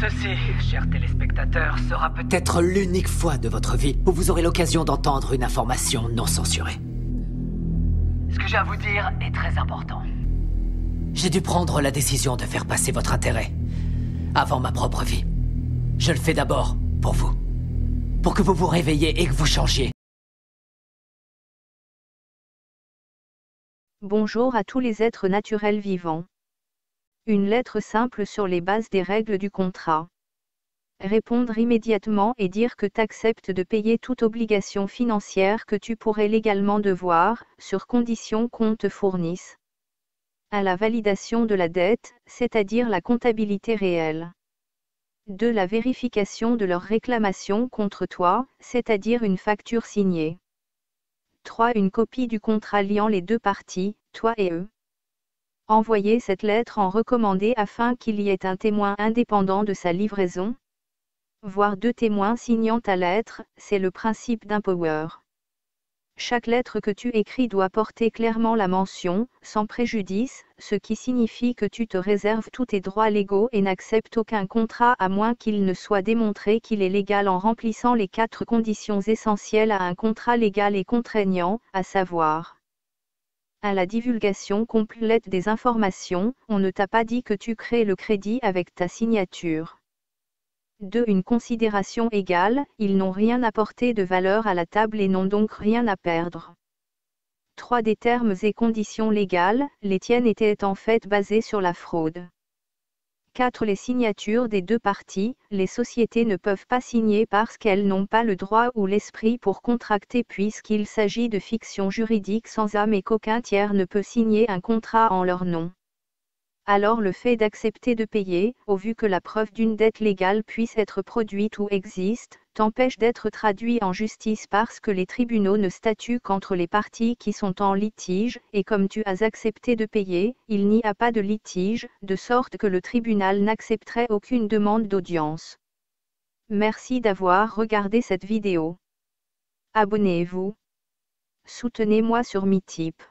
Ceci, chers téléspectateurs, sera peut-être l'unique fois de votre vie où vous aurez l'occasion d'entendre une information non censurée. Ce que j'ai à vous dire est très important. J'ai dû prendre la décision de faire passer votre intérêt avant ma propre vie. Je le fais d'abord pour vous. Pour que vous vous réveilliez et que vous changiez. Bonjour à tous les êtres naturels vivants. Une lettre simple sur les bases des règles du contrat. Répondre immédiatement et dire que t'acceptes de payer toute obligation financière que tu pourrais légalement devoir, sur condition qu'on te fournisse. À la validation de la dette, c'est-à-dire la comptabilité réelle. 2. La vérification de leur réclamation contre toi, c'est-à-dire une facture signée. 3. Une copie du contrat liant les deux parties, toi et eux. Envoyez cette lettre en recommandé afin qu'il y ait un témoin indépendant de sa livraison? Voir deux témoins signant ta lettre, c'est le principe d'un power. Chaque lettre que tu écris doit porter clairement la mention, sans préjudice, ce qui signifie que tu te réserves tous tes droits légaux et n'acceptes aucun contrat à moins qu'il ne soit démontré qu'il est légal en remplissant les quatre conditions essentielles à un contrat légal et contraignant, à savoir à la divulgation complète des informations, on ne t'a pas dit que tu crées le crédit avec ta signature. 2. Une considération égale, ils n'ont rien apporté de valeur à la table et n'ont donc rien à perdre. 3. Des termes et conditions légales, les tiennes étaient en fait basées sur la fraude. 4. Les signatures des deux parties, les sociétés ne peuvent pas signer parce qu'elles n'ont pas le droit ou l'esprit pour contracter puisqu'il s'agit de fiction juridique sans âme et qu'aucun tiers ne peut signer un contrat en leur nom alors le fait d'accepter de payer, au vu que la preuve d'une dette légale puisse être produite ou existe, t'empêche d'être traduit en justice parce que les tribunaux ne statuent qu'entre les parties qui sont en litige, et comme tu as accepté de payer, il n'y a pas de litige, de sorte que le tribunal n'accepterait aucune demande d'audience. Merci d'avoir regardé cette vidéo. Abonnez-vous. Soutenez-moi sur Meetup.